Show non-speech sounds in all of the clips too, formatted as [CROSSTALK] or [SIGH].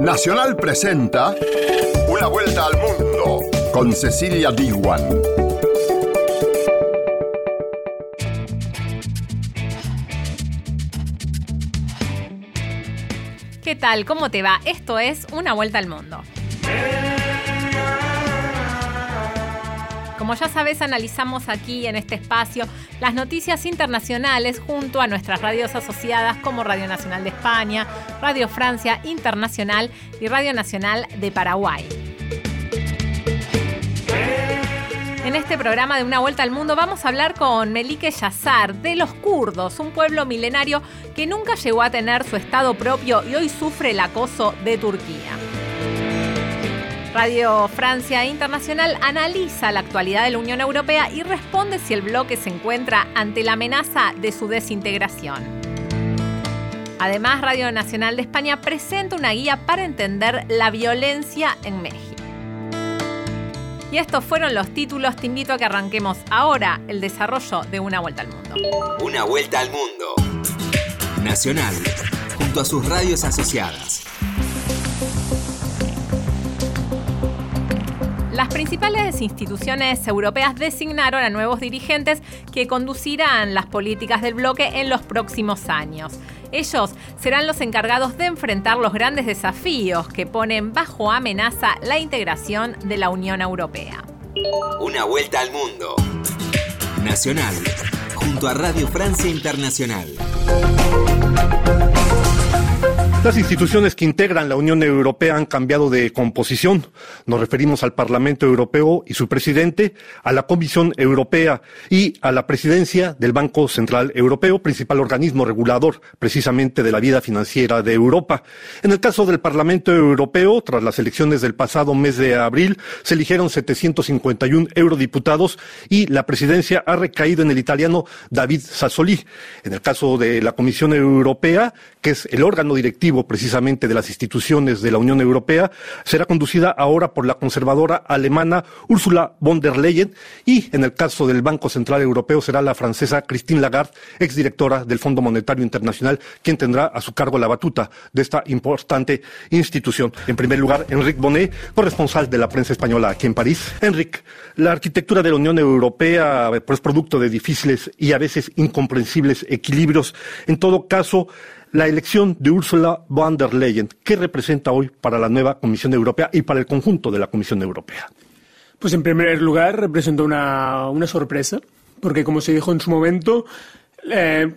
Nacional presenta Una vuelta al mundo con Cecilia Diwan. ¿Qué tal? ¿Cómo te va? Esto es Una vuelta al mundo. Como ya sabes, analizamos aquí en este espacio las noticias internacionales junto a nuestras radios asociadas como Radio Nacional de España, Radio Francia Internacional y Radio Nacional de Paraguay. En este programa de Una Vuelta al Mundo vamos a hablar con Melike Yazar de los kurdos, un pueblo milenario que nunca llegó a tener su Estado propio y hoy sufre el acoso de Turquía. Radio Francia Internacional analiza la actualidad de la Unión Europea y responde si el bloque se encuentra ante la amenaza de su desintegración. Además, Radio Nacional de España presenta una guía para entender la violencia en México. Y estos fueron los títulos. Te invito a que arranquemos ahora el desarrollo de Una Vuelta al Mundo. Una Vuelta al Mundo. Nacional, junto a sus radios asociadas. Las principales instituciones europeas designaron a nuevos dirigentes que conducirán las políticas del bloque en los próximos años. Ellos serán los encargados de enfrentar los grandes desafíos que ponen bajo amenaza la integración de la Unión Europea. Una vuelta al mundo. Nacional, junto a Radio Francia Internacional. Las instituciones que integran la Unión Europea han cambiado de composición. Nos referimos al Parlamento Europeo y su presidente, a la Comisión Europea y a la presidencia del Banco Central Europeo, principal organismo regulador precisamente de la vida financiera de Europa. En el caso del Parlamento Europeo, tras las elecciones del pasado mes de abril, se eligieron 751 eurodiputados y la presidencia ha recaído en el italiano David Sassoli. En el caso de la Comisión Europea, que es el órgano directivo precisamente de las instituciones de la Unión Europea, será conducida ahora por la conservadora alemana Ursula von der Leyen y en el caso del Banco Central Europeo será la francesa Christine Lagarde, exdirectora del Fondo Monetario Internacional, quien tendrá a su cargo la batuta de esta importante institución. En primer lugar, Enrique Bonet, corresponsal de la prensa española aquí en París. Enrique, la arquitectura de la Unión Europea pues, es producto de difíciles y a veces incomprensibles equilibrios. En todo caso, la elección de Ursula von der Leyen, ¿qué representa hoy para la nueva Comisión Europea y para el conjunto de la Comisión Europea? Pues en primer lugar representa una, una sorpresa, porque como se dijo en su momento, eh,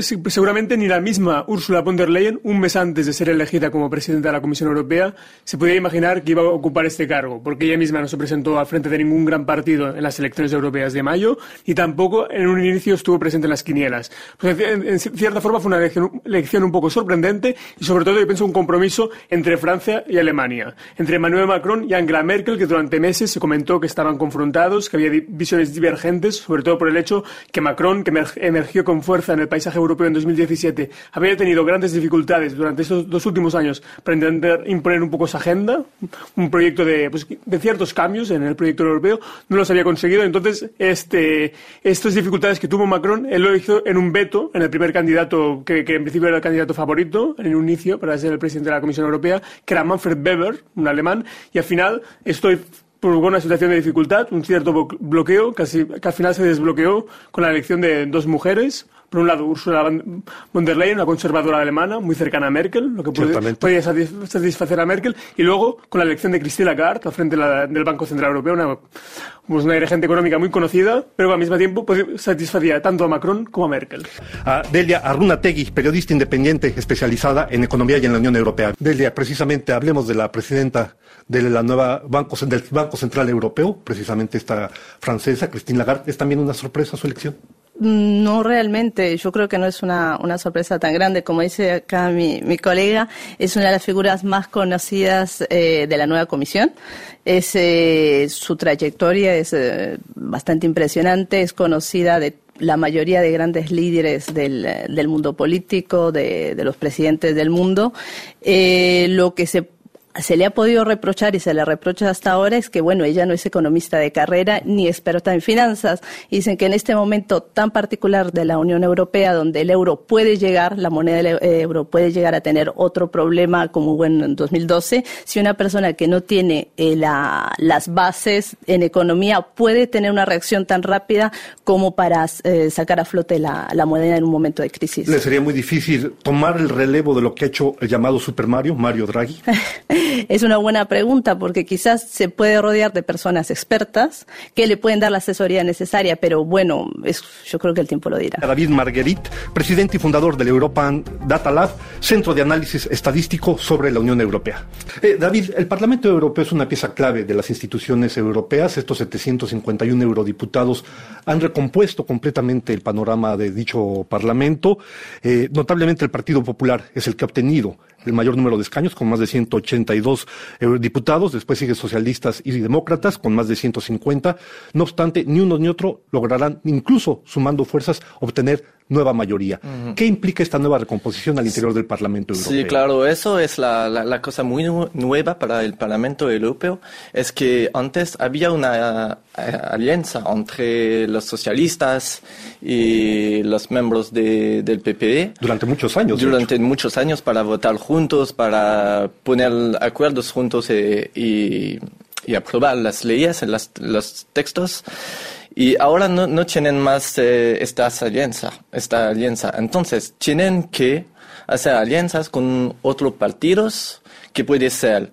seguramente ni la misma Ursula von der Leyen, un mes antes de ser elegida como presidenta de la Comisión Europea, se podía imaginar que iba a ocupar este cargo, porque ella misma no se presentó al frente de ningún gran partido en las elecciones europeas de mayo y tampoco en un inicio estuvo presente en las quinielas. Pues en, cierta forma fue una elección, un poco sorprendente y sobre todo yo pienso un compromiso entre Francia y Alemania, entre Emmanuel Macron y Angela Merkel, que durante meses se comentó que estaban confrontados, que había visiones divergentes, sobre todo por el hecho que Macron, que emergió con fuerza en el paisaje europeo en 2017, había tenido grandes dificultades durante estos dos últimos años para intentar imponer un poco esa agenda, un proyecto de, pues, de ciertos cambios en el proyecto europeo, no los había conseguido. Entonces, este, estas dificultades que tuvo Macron, él lo hizo en un veto, en el primer candidato, que, que en principio era el candidato favorito, en un inicio, para ser el presidente de la Comisión Europea, que era Manfred Weber, un alemán, y al final estoy provocó una situación de dificultad, un cierto bloqueo, casi, que al final se desbloqueó con la elección de dos mujeres. Por un lado, Ursula von der Leyen, una conservadora alemana, muy cercana a Merkel, lo que podía satisfacer a Merkel. Y luego, con la elección de Christine Lagarde, al frente del Banco Central Europeo, una, pues una dirigente económica muy conocida, pero al mismo tiempo satisfacía tanto a Macron como a Merkel. A Delia Arrunategui, periodista independiente especializada en economía y en la Unión Europea. Delia, precisamente hablemos de la presidenta de la nueva banco, del Banco Central Europeo, precisamente esta francesa, Christine Lagarde. ¿Es también una sorpresa su elección? Mm, no realmente, yo creo que no es una, una sorpresa tan grande como dice acá mi, mi, colega, es una de las figuras más conocidas eh, de la nueva comisión. Es, eh, su trayectoria es eh, bastante impresionante, es conocida de la mayoría de grandes líderes del, del mundo político, de, de, los presidentes del mundo. lo que se se le ha podido reprochar y se le reprocha hasta ahora es que, bueno, ella no es economista de carrera ni experta en finanzas. Dicen que en este momento tan particular de la Unión Europea, donde el euro puede llegar, la moneda del euro puede llegar a tener otro problema como hubo en 2012, si una persona que no tiene eh, la, las bases en economía puede tener una reacción tan rápida como para eh, sacar a flote la, la moneda en un momento de crisis. ¿Le sería muy difícil tomar el relevo de lo que ha hecho el llamado Super Mario, Mario Draghi? [LAUGHS] [LAUGHS] Es una buena pregunta porque quizás se puede rodear de personas expertas que le pueden dar la asesoría necesaria, pero bueno, yo creo que el tiempo lo dirá. David Marguerit, presidente y fundador del European Data Lab, centro de análisis estadístico sobre la Unión Europea. Eh, David, el Parlamento Europeo es una pieza clave de las instituciones europeas. Estos 751 eurodiputados han recompuesto completamente el panorama de dicho Parlamento. Eh, notablemente el Partido Popular es el que ha obtenido el mayor número de escaños, con más de 182 diputados. Después sigue socialistas y demócratas, con más de 150. No obstante, ni uno ni otro lograrán, incluso sumando fuerzas, obtener nueva mayoría. ¿Qué implica esta nueva recomposición al interior del Parlamento Europeo? Sí, claro, eso es la, la, cosa muy nueva para el Parlamento Europeo, es que antes había una eh, alianza entre los socialistas y los miembros de, del PPE. Durante muchos años. Durante muchos años para votar juntos, para poner acuerdos juntos eh, y, aprobar las leyes, las, los textos. Y ahora no, no tienen más eh, esta alianza, esta alianza. Entonces, tienen que hacer alianzas con otros partidos, que puede ser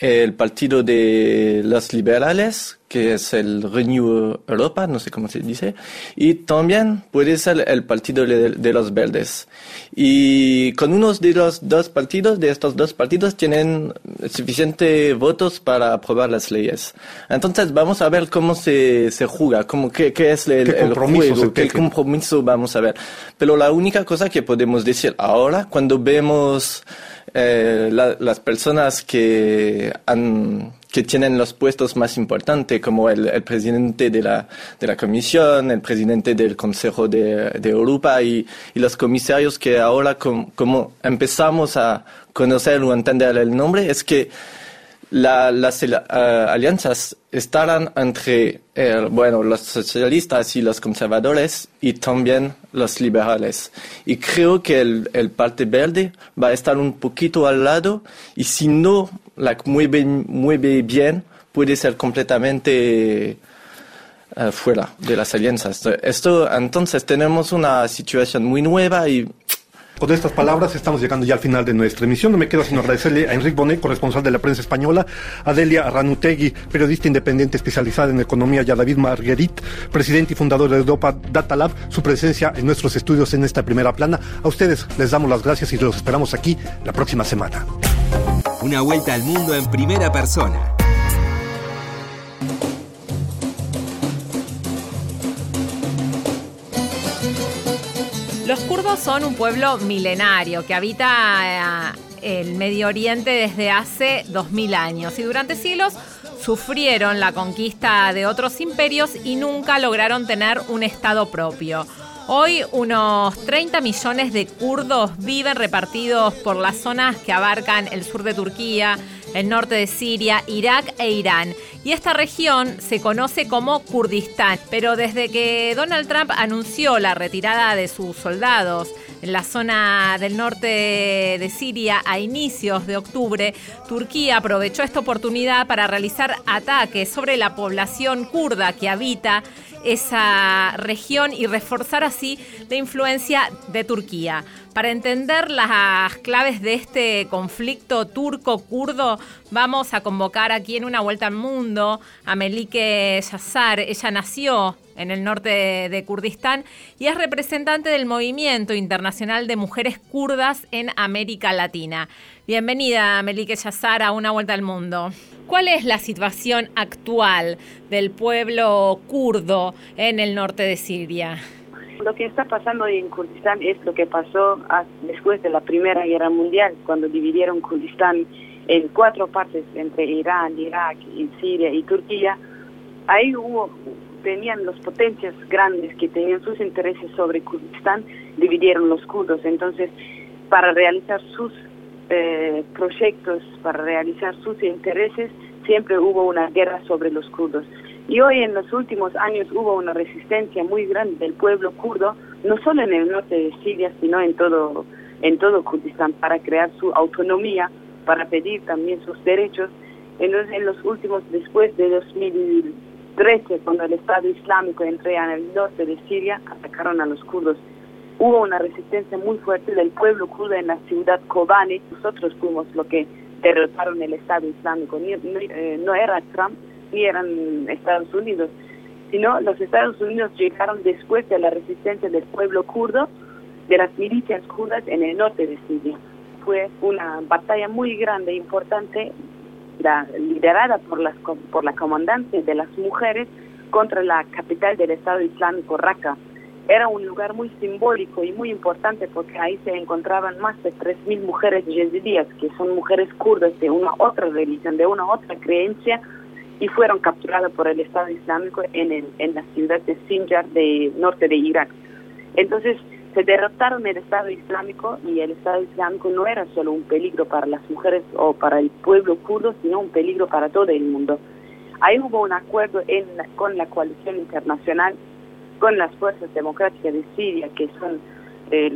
el partido de los liberales, que es el Renew Europa, no sé cómo se dice, y también puede ser el partido de, los verdes. Y con uno de los dos partidos, de estos dos partidos, tienen suficientes votos para aprobar las leyes. Entonces vamos a ver cómo se, se juega, cómo, qué, qué es el, el juego, qué compromiso vamos a ver. Pero la única cosa que podemos decir ahora, cuando vemos eh, las personas que han que tienen los puestos más importantes, como el, el presidente de la, de la Comisión, el presidente del Consejo de, de Europa y, y, los comisarios que ahora, como empezamos a conocer o entender el nombre, es que la, las uh, alianzas estarán entre eh, bueno, los socialistas y los conservadores y también los liberales. Y creo que el, el parte verde va a estar un poquito al lado y si no la mueve, mueve bien, puede ser completamente uh, fuera de las alianzas. Esto, entonces tenemos una situación muy nueva y con estas palabras estamos llegando ya al final de nuestra emisión. No me quedo sino agradecerle a Enrique Bonet, corresponsal de la prensa española, a Delia Ranutegui, periodista independiente especializada en economía, y a David Marguerit, presidente y fundador de Europa Data Lab, su presencia en nuestros estudios en esta primera plana. A ustedes les damos las gracias y los esperamos aquí la próxima semana. Una vuelta al mundo en primera persona. Son un pueblo milenario que habita eh, el Medio Oriente desde hace 2000 años y durante siglos sufrieron la conquista de otros imperios y nunca lograron tener un estado propio. Hoy unos 30 millones de kurdos viven repartidos por las zonas que abarcan el sur de Turquía, el norte de Siria, Irak e Irán. Y esta región se conoce como Kurdistán. Pero desde que Donald Trump anunció la retirada de sus soldados en la zona del norte de Siria a inicios de octubre, Turquía aprovechó esta oportunidad para realizar ataques sobre la población kurda que habita esa región y reforzar así la influencia de Turquía. Para entender las claves de este conflicto turco-kurdo, vamos a convocar aquí en una vuelta al mundo a Melike Yassar. Ella nació en el norte de, Kurdistán y es representante del Movimiento Internacional de Mujeres Kurdas en América Latina. Bienvenida, Melike Yassar, a Una Vuelta al Mundo. ¿Cuál es la situación actual del pueblo kurdo en el norte de Siria? Lo que está pasando en Kurdistán es lo que pasó después de la Primera Guerra Mundial, cuando dividieron Kurdistán en cuatro partes entre Irán, Irak, Siria y Turquía. Ahí hubo, tenían las potencias grandes que tenían sus intereses sobre Kurdistán, dividieron los kurdos. Entonces, para realizar sus eh, proyectos para realizar sus intereses, siempre hubo una guerra sobre los kurdos. Y hoy en los últimos años hubo una resistencia muy grande del pueblo kurdo, no solo en el norte de Siria, sino en todo, en todo Kurdistán, para crear su autonomía, para pedir también sus derechos. Entonces, en los últimos, después de 2013, cuando el Estado Islámico entró en el norte de Siria, atacaron a los kurdos. Hubo una resistencia muy fuerte del pueblo kurdo en la ciudad Kobane. Nosotros fuimos lo que derrotaron el Estado Islámico. Eh, no era Trump, ni eran Estados Unidos, sino los Estados Unidos llegaron después de la resistencia del pueblo kurdo, de las milicias kurdas en el norte de Siria. Fue una batalla muy grande importante, la, liderada por, las, por la comandante de las mujeres contra la capital del Estado Islámico, Raqqa. Era un lugar muy simbólico y muy importante porque ahí se encontraban más de 3.000 mujeres yezidíes, que son mujeres kurdas de una otra religión, de una otra creencia, y fueron capturadas por el Estado Islámico en, el, en la ciudad de Sinjar, de norte de Irak. Entonces, se derrotaron el Estado Islámico y el Estado Islámico no era solo un peligro para las mujeres o para el pueblo kurdo, sino un peligro para todo el mundo. Ahí hubo un acuerdo en con la coalición internacional, con las fuerzas democráticas de Siria, que son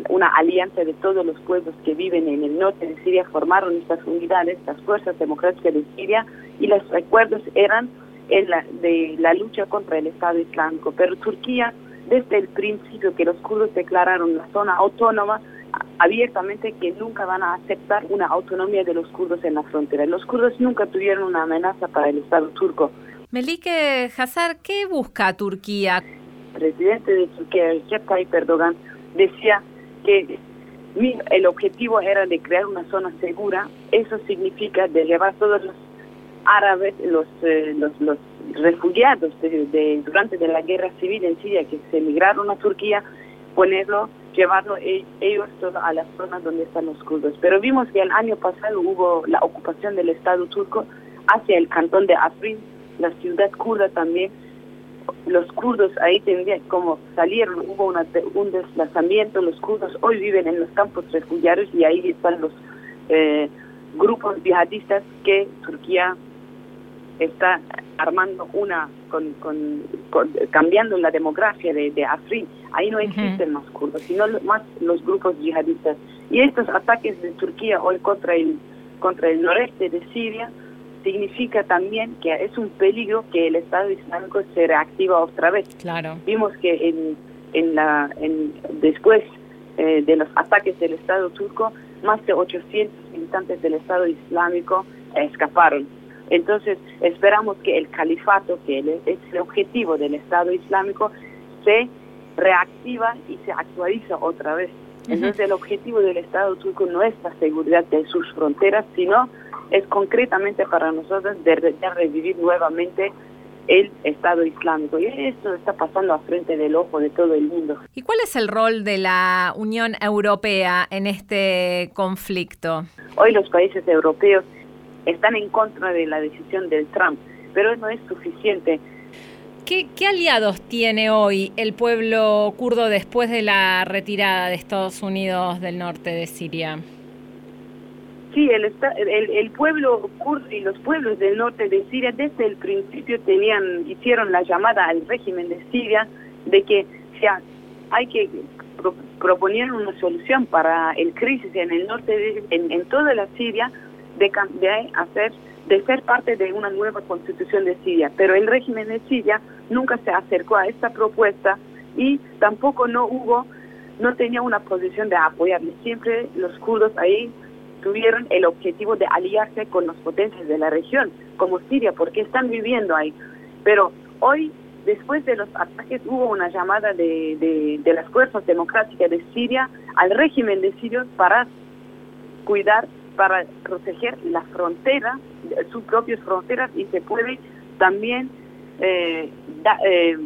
una alianza de todos los pueblos que viven en el norte de Siria, formaron estas unidades, las fuerzas democráticas de Siria, y los acuerdos eran en la, de la lucha contra el Estado Islámico. Pero Turquía, desde el principio que los kurdos declararon la zona autónoma, abiertamente que nunca van a aceptar una autonomía de los kurdos en la frontera. Los kurdos nunca tuvieron una amenaza para el Estado turco. Melike Hazar, ¿qué busca Turquía? El presidente de Turquía, Recep Tayyip Erdogan, decía que el objetivo era de crear una zona segura. Eso significa de llevar todos los árabes, los, eh, los, refugiados de, durante de la guerra civil en Siria que se emigraron a Turquía, ponerlo, llevarlo e, ellos a las zonas donde están los kurdos. Pero vimos que el año pasado hubo la ocupación del Estado turco hacia el cantón de Afrin, la ciudad kurda también, los kurdos ahí tendrían como salieron, hubo un desplazamiento, los kurdos hoy viven en los campos refugiados y ahí están los eh, grupos yihadistas que Turquía está armando una, con, cambiando la demografía de, de Afrin. Ahí no existen más kurdos, sino más los grupos yihadistas. Y estos ataques de Turquía hoy contra el, contra el noreste de Siria significa también que es un peligro que el Estado Islámico se reactiva otra vez. Claro. Vimos que en, en la, en, después eh, de los ataques del Estado turco, más de 800 militantes del Estado Islámico escaparon. Entonces, esperamos que el califato, que es el objetivo del Estado Islámico, se reactiva y se actualiza otra vez. Entonces, el objetivo del Estado turco no es la seguridad de sus fronteras, sino es concretamente para nosotros de, revivir nuevamente el Estado Islámico. Y esto está pasando a frente del ojo de todo el mundo. ¿Y cuál es el rol de la Unión Europea en este conflicto? Hoy los países europeos están en contra de la decisión del Trump, pero no es suficiente. ¿Qué, ¿Qué, aliados tiene hoy el pueblo kurdo después de la retirada de Estados Unidos del norte de Siria? Sí, el, el, el, pueblo kurdo y los pueblos del norte de Siria desde el principio tenían, hicieron la llamada al régimen de Siria de que sea, hay que proponer una solución para el crisis en el norte, de, en, en toda la Siria, de, de hacer de ser parte de una nueva constitución de Siria. Pero el régimen de Siria nunca se acercó a esta propuesta y tampoco no hubo, no tenía una posición de apoyarle. Siempre los kurdos ahí tuvieron el objetivo de aliarse con las potencias de la región, como Siria, porque están viviendo ahí. Pero hoy, después de los ataques, hubo una llamada de, de, las fuerzas democráticas de Siria al régimen de Siria para cuidar, para proteger la frontera, sus propias fronteras, y se puede también eh, eh,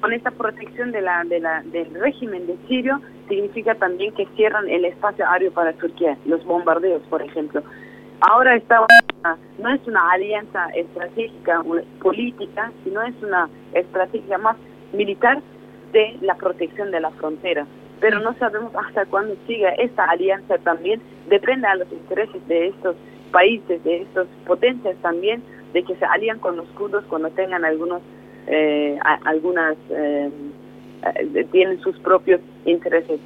con esta protección de la, de la, del régimen de Sirio significa también que cierran el espacio aéreo para Turquía, los bombardeos, por ejemplo. Ahora está no es una alianza estratégica política, sino es una estrategia más militar de la protección de la frontera. pero no sabemos hasta cuándo siga esta alianza también. Depende a los intereses de estos países, de estas potencias también, de que se alían con los kurdos cuando tengan algunos, eh, algunas, eh, tienen sus propios intereses.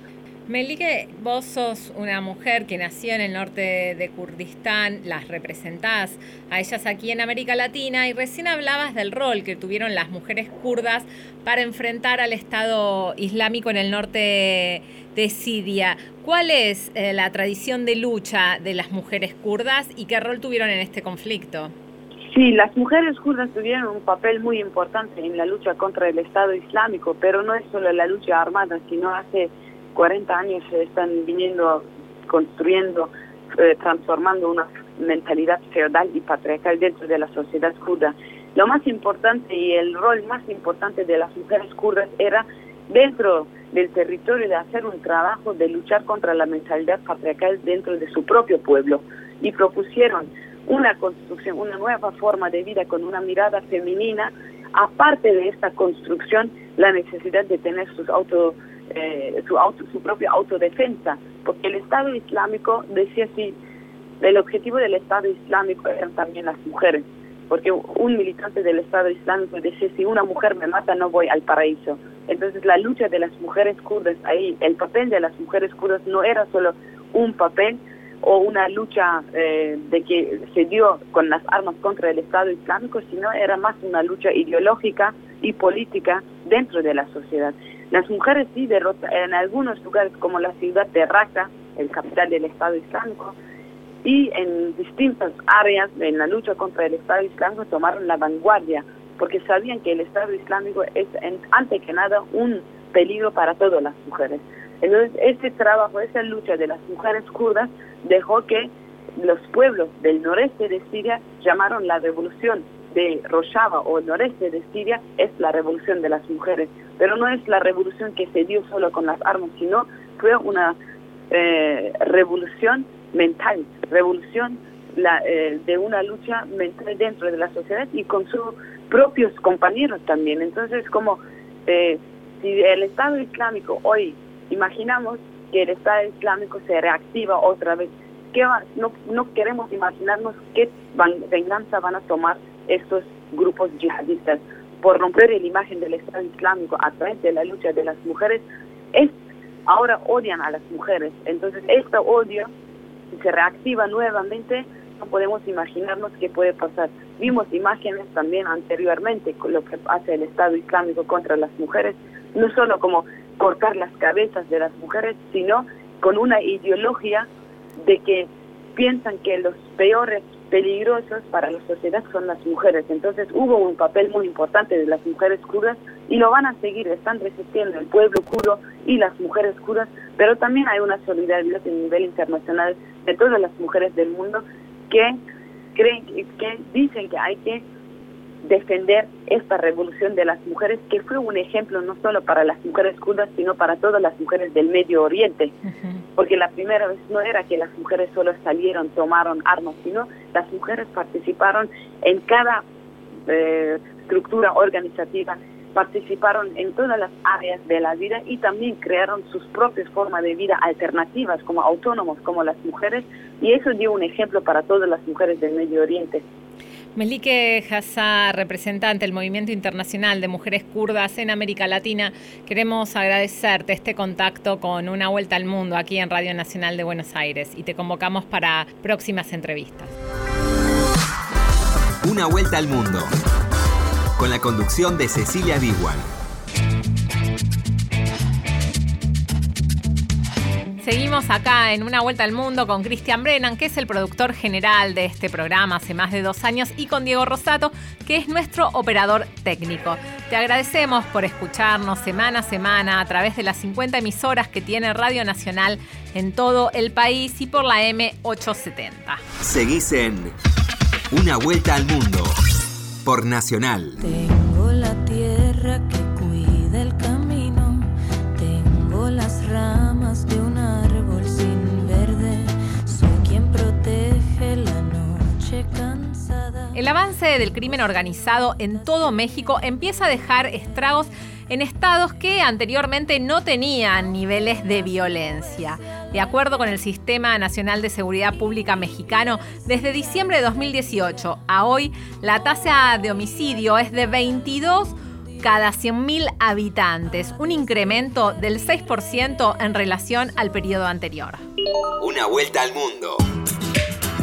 Melike, vos sos una mujer que nació en el norte de Kurdistán, las representás a ellas aquí en América Latina y recién hablabas del rol que tuvieron las mujeres kurdas para enfrentar al Estado Islámico en el norte de Siria. ¿Cuál es eh, la tradición de lucha de las mujeres kurdas y qué rol tuvieron en este conflicto? Sí, las mujeres kurdas tuvieron un papel muy importante en la lucha contra el Estado Islámico, pero no es solo la lucha armada, sino hace 40 años se están viniendo construyendo, eh, transformando una mentalidad feudal y patriarcal dentro de la sociedad kurda. Lo más importante y el rol más importante de las mujeres kurdas era dentro del territorio de hacer un trabajo de luchar contra la mentalidad patriarcal dentro de su propio pueblo y propusieron una construcción, una nueva forma de vida con una mirada femenina, aparte de esta construcción, la necesidad de tener sus auto eh, su, auto, su propia autodefensa, porque el Estado Islámico decía así, el objetivo del Estado Islámico eran también las mujeres, porque un militante del Estado Islámico decía, si una mujer me mata no voy al paraíso. Entonces la lucha de las mujeres kurdas ahí, el papel de las mujeres kurdas no era solo un papel o una lucha eh, de que se dio con las armas contra el Estado Islámico, sino era más una lucha ideológica y política dentro de la sociedad. Las mujeres sí derrotan en algunos lugares como la ciudad de Raqqa, el capital del Estado Islámico, y en distintas áreas en la lucha contra el Estado Islámico tomaron la vanguardia, porque sabían que el Estado Islámico es, en, antes que nada, un peligro para todas las mujeres. Entonces, ese trabajo, esa lucha de las mujeres kurdas dejó que los pueblos del noreste de Siria llamaron la revolución de Rojava o el noreste de Siria es la revolución de las mujeres, pero no es la revolución que se dio solo con las armas, sino fue una eh, revolución mental, revolución eh, de una lucha mental dentro de la sociedad y con sus propios compañeros también. Entonces, como eh, si el Estado Islámico hoy imaginamos que el Estado Islámico se reactiva otra vez, ¿qué no, no queremos imaginarnos qué venganza van a tomar estos grupos yihadistas por romper la imagen del Estado Islámico a través de la lucha de las mujeres, es, ahora odian a las mujeres. Entonces, este odio, se reactiva nuevamente, no podemos imaginarnos qué puede pasar. Vimos imágenes también anteriormente con lo que hace el Estado Islámico contra las mujeres, no solo como cortar las cabezas de las mujeres, sino con una ideología de que piensan que los peores peligrosos para la sociedad son las mujeres. Entonces hubo un papel muy importante de las mujeres kurdas y lo van a seguir, están resistiendo el pueblo kurdo y las mujeres kurdas, pero también hay una solidaridad a nivel internacional de todas las mujeres del mundo que creen que dicen que hay que defender esta revolución de las mujeres, que fue un ejemplo no solo para las mujeres kurdas, sino para todas las mujeres del Medio Oriente. Porque la primera vez no era que las mujeres solo salieron, tomaron armas, sino las mujeres participaron en cada eh, estructura organizativa, participaron en todas las áreas de la vida y también crearon sus propias formas de vida alternativas, como autónomos, como las mujeres, y eso dio un ejemplo para todas las mujeres del Medio Oriente. Melike Hassá, representante del Movimiento Internacional de Mujeres Kurdas en América Latina, queremos agradecerte este contacto con Una Vuelta al Mundo aquí en Radio Nacional de Buenos Aires y te convocamos para próximas entrevistas. Una Vuelta al Mundo, con la conducción de Cecilia Biguan. Seguimos acá en Una Vuelta al Mundo con Cristian Brennan, que es el productor general de este programa hace más de dos años, y con Diego Rosato, que es nuestro operador técnico. Te agradecemos por escucharnos semana a semana a través de las 50 emisoras que tiene Radio Nacional en todo el país y por la M870. Seguís en Una Vuelta al Mundo por Nacional. Tengo la tierra que cuida el camino, tengo las ramas de un El avance del crimen organizado en todo México empieza a dejar estragos en estados que anteriormente no tenían niveles de violencia. De acuerdo con el Sistema Nacional de Seguridad Pública mexicano, desde diciembre de 2018 a hoy, la tasa de homicidio es de 22 cada 100.000 habitantes, un incremento del 6% en relación al periodo anterior. Una vuelta al mundo.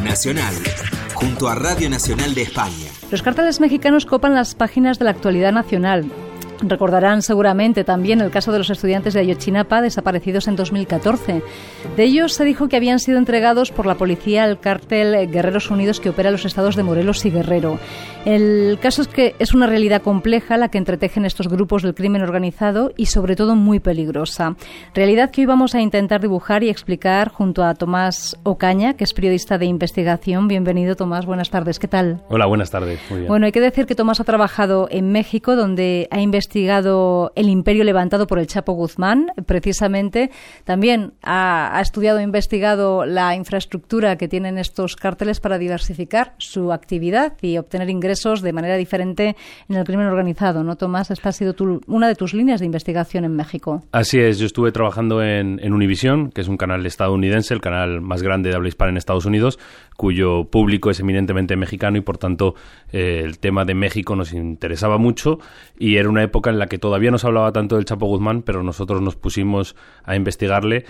Nacional, junto a Radio Nacional de España. Los carteles mexicanos copan las páginas de la actualidad nacional. Recordarán seguramente también el caso de los estudiantes de Ayotzinapa desaparecidos en 2014. De ellos se dijo que habían sido entregados por la policía al cártel Guerreros Unidos que opera en los estados de Morelos y Guerrero. El caso es que es una realidad compleja la que entretejen estos grupos del crimen organizado y sobre todo muy peligrosa. Realidad que hoy vamos a intentar dibujar y explicar junto a Tomás Ocaña, que es periodista de investigación. Bienvenido Tomás, buenas tardes, ¿qué tal? Hola, buenas tardes. Bueno, hay que decir que Tomás ha trabajado en México donde ha investigado el imperio levantado por el Chapo Guzmán, precisamente. También ha, ha estudiado e investigado la infraestructura que tienen estos cárteles para diversificar su actividad y obtener ingresos de manera diferente en el crimen organizado, ¿no, Tomás? Esta ha sido una de tus líneas de investigación en México. Así es, yo estuve trabajando en, en que es un canal estadounidense, el canal más grande de habla hispana en Estados Unidos, cuyo público es eminentemente mexicano y por tanto eh, el tema de México nos interesaba mucho y era una época en la que todavía no se hablaba tanto del Chapo Guzmán, pero nosotros nos pusimos a investigarle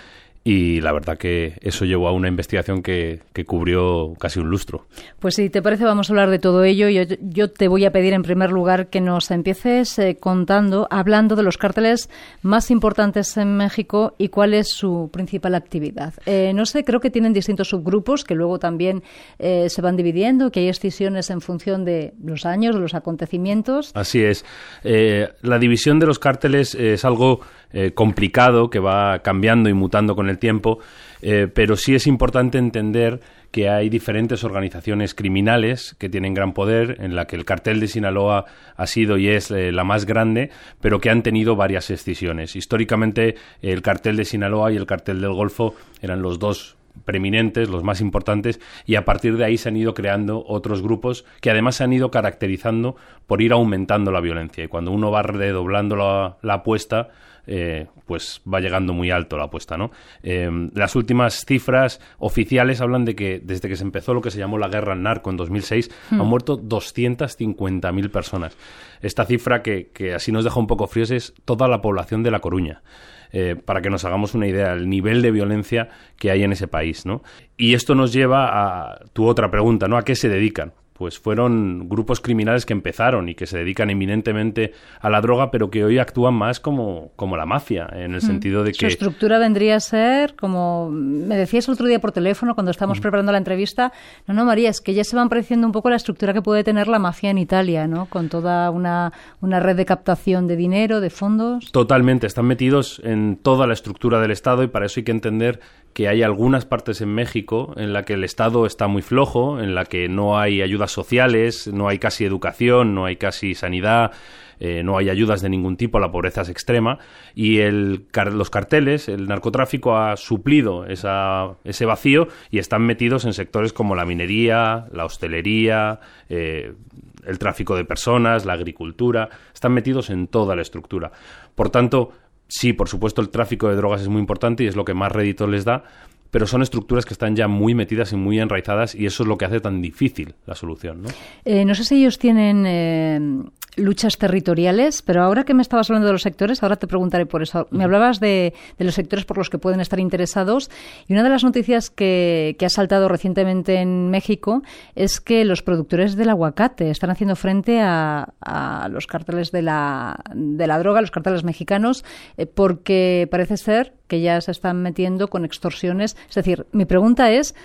y la verdad que eso llevó a una investigación que, que, cubrió casi un lustro. Pues si te parece vamos a hablar de todo ello. Yo, yo te voy a pedir en primer lugar que nos empieces eh, contando, hablando de los cárteles más importantes en México y cuál es su principal actividad. Eh, no sé, creo que tienen distintos subgrupos que luego también eh, se van dividiendo, que hay excisiones en función de los años, de los acontecimientos. Así es. la división de los cárteles es algo eh, complicado que va cambiando y mutando con el tiempo, eh, pero sí es importante entender que hay diferentes organizaciones criminales que tienen gran poder, en la que el cartel de Sinaloa ha sido y es eh, la más grande, pero que han tenido varias escisiones. Históricamente, el cartel de Sinaloa y el cartel del Golfo eran los dos preeminentes, los más importantes, y a partir de ahí se han ido creando otros grupos que además se han ido caracterizando por ir aumentando la violencia. Y cuando uno va redoblando la apuesta, eh, pues va llegando muy alto la apuesta, ¿no? Eh, las últimas cifras oficiales hablan de que desde que se empezó lo que se llamó la guerra al narco en 2006 hmm. han muerto 250.000 personas. Esta cifra que, así nos deja un poco fríos es toda la población de La Coruña. Eh, para que nos hagamos una idea del nivel de violencia que hay en ese país, ¿no? Y esto nos lleva a tu otra pregunta, ¿no? ¿A qué se dedican? Pues fueron grupos criminales que empezaron y que se dedican eminentemente a la droga, pero que hoy actúan más como, como la mafia, en el mm. sentido de que... Su estructura vendría a ser, como me decías el otro día por teléfono cuando estábamos mm. preparando la entrevista, no, no, María, es que ya se van pareciendo un poco la estructura que puede tener la mafia en Italia, ¿no? Con toda una, una red de captación de dinero, de fondos. Totalmente, están metidos en toda la estructura del Estado y para eso hay que entender que hay algunas partes en México en la que el Estado está muy flojo, en la que no hay ayudas sociales, no hay casi educación, no hay casi sanidad, eh, no hay ayudas de ningún tipo, la pobreza es extrema y el, los carteles, el narcotráfico ha suplido esa, ese vacío y están metidos en sectores como la minería, la hostelería, eh, el tráfico de personas, la agricultura, están metidos en toda la estructura. Por tanto, sí, por supuesto, el tráfico de drogas es muy importante y es lo que más rédito les da, pero son estructuras que están ya muy metidas y muy enraizadas y eso es lo que hace tan difícil la solución. No, eh, no sé si ellos tienen eh, luchas territoriales, pero ahora que me estabas hablando de los sectores, ahora te preguntaré por eso. Me hablabas de, los sectores por los que pueden estar interesados y una de las noticias que, ha saltado recientemente en México es que los productores del aguacate están haciendo frente a, los cárteles de la, de la droga, los cárteles mexicanos, eh, porque parece ser que ya se están metiendo con extorsiones. Es decir, mi pregunta es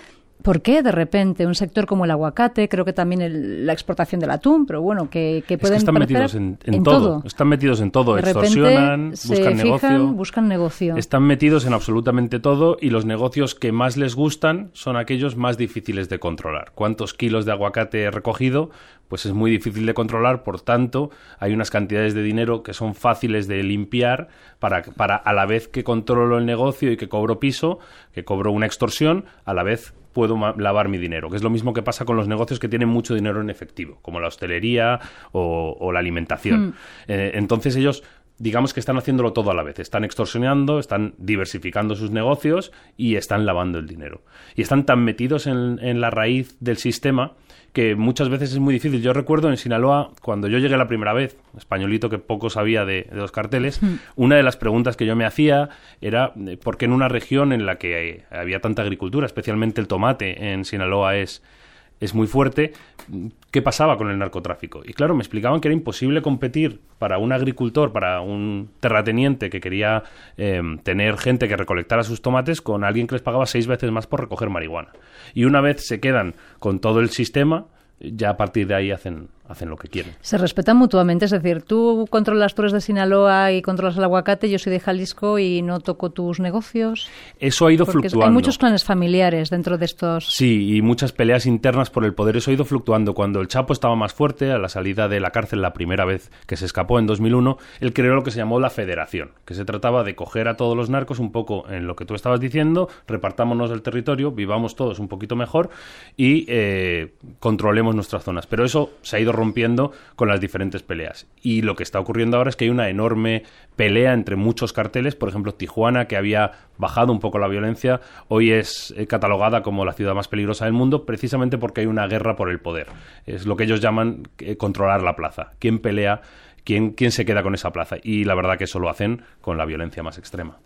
¿Por qué de repente un sector como el aguacate, creo que también la exportación del atún, pero bueno, que, que pueden es están metidos en, todo. están metidos en todo, extorsionan, buscan negocio, buscan negocio. Están metidos en absolutamente todo y los negocios que más les gustan son aquellos más difíciles de controlar. ¿Cuántos kilos de aguacate he recogido? Pues es muy difícil de controlar, por tanto, hay unas cantidades de dinero que son fáciles de limpiar para, para a la vez que controlo el negocio y que cobro piso, que cobro una extorsión, a la vez puedo lavar mi dinero, que es lo mismo que pasa con los negocios que tienen mucho dinero en efectivo, como la hostelería o, la alimentación. Mm. Eh, entonces ellos digamos que están haciéndolo todo a la vez. Están extorsionando, están diversificando sus negocios y están lavando el dinero. Y están tan metidos en, en la raíz del sistema que muchas veces es muy difícil. Yo recuerdo en Sinaloa, cuando yo llegué la primera vez, españolito que poco sabía de, de los carteles, Hmm. una de las preguntas que yo me hacía era eh, por qué en una región en la que había tanta agricultura, especialmente el tomate en Sinaloa es, es muy fuerte, ¿qué pasaba con el narcotráfico? Y claro, me explicaban que era imposible competir para un agricultor, para un terrateniente que quería eh, tener gente que recolectara sus tomates con alguien que les pagaba seis veces más por recoger marihuana. Y una vez se quedan con todo el sistema, ya a partir de ahí hacen, hacen lo que quieren. Se respetan mutuamente, es decir, tú controlas, tú eres de Sinaloa y controlas el aguacate, yo soy de Jalisco y no toco tus negocios. Eso ha ido Porque fluctuando. hay muchos clanes familiares dentro de estos. Sí, y muchas peleas internas por el poder. Eso ha ido fluctuando. Cuando el Chapo estaba más fuerte, a la salida de la cárcel la primera vez que se escapó en 2001, él creó lo que se llamó la Federación, que se trataba de coger a todos los narcos un poco en lo que tú estabas diciendo, repartámonos el territorio, vivamos todos un poquito mejor y eh, controlemos nuestras zonas. Pero eso se ha ido rompiendo con las diferentes peleas. Y lo que está ocurriendo ahora es que hay una enorme pelea entre muchos carteles. Por ejemplo, Tijuana, que había bajado un poco la violencia, hoy es eh, catalogada como la ciudad más peligrosa del mundo precisamente porque hay una guerra por el poder. Es lo que ellos llaman eh, controlar la plaza. ¿Quién pelea? ¿Quién, ¿Quién se queda con esa plaza? Y la verdad que eso lo hacen con la violencia más extrema.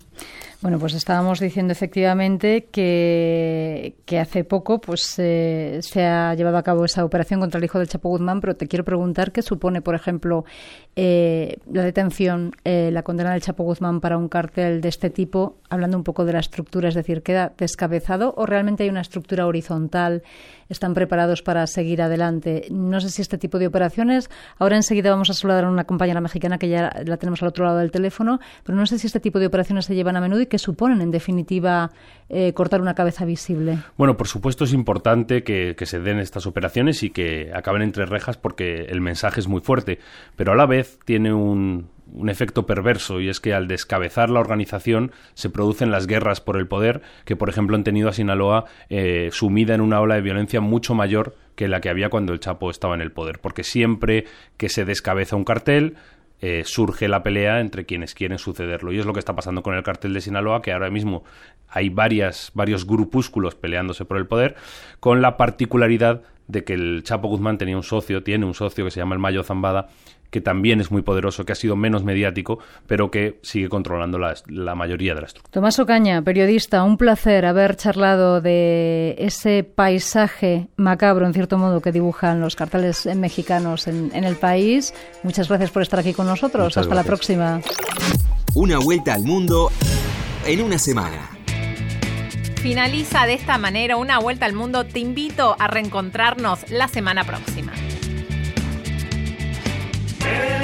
Bueno, pues estábamos diciendo efectivamente que, hace poco pues eh, se ha llevado a cabo esa operación contra el hijo del Chapo Guzmán, pero te quiero preguntar qué supone, por ejemplo, eh, la detención, eh, la condena del Chapo Guzmán para un cártel de este tipo, hablando un poco de la estructura, es decir, ¿queda descabezado o realmente hay una estructura horizontal? ¿Están preparados para seguir adelante? No sé si este tipo de operaciones, ahora enseguida vamos a saludar a una compañera mexicana que ya la tenemos al otro lado del teléfono, pero no sé si este tipo de operaciones se llevan a menudo y qué suponen, en definitiva, eh, cortar una cabeza visible. Bueno, por supuesto es importante que, que se den estas operaciones y que acaben entre rejas porque el mensaje es muy fuerte, pero a la vez tiene un, un efecto perverso y es que al descabezar la organización se producen las guerras por el poder que, por ejemplo, han tenido a Sinaloa eh, sumida en una ola de violencia mucho mayor que la que había cuando el Chapo estaba en el poder, porque siempre que se descabeza un cartel eh, surge la pelea entre quienes quieren sucederlo. Y es lo que está pasando con el cartel de Sinaloa, que ahora mismo hay varias, varios grupúsculos peleándose por el poder, con la particularidad de que el Chapo Guzmán tenía un socio, tiene un socio que se llama el Mayo Zambada, que también es muy poderoso, que ha sido menos mediático, pero que sigue controlando la, la mayoría de la estructura. Tomás Ocaña, periodista, un placer haber charlado de ese paisaje macabro, en cierto modo, que dibujan los carteles mexicanos en, en el país. Muchas gracias por estar aquí con nosotros. Muchas Hasta la próxima. Una vuelta al mundo en una semana. Finaliza de esta manera una vuelta al mundo. Te invito a reencontrarnos la semana próxima. Hey!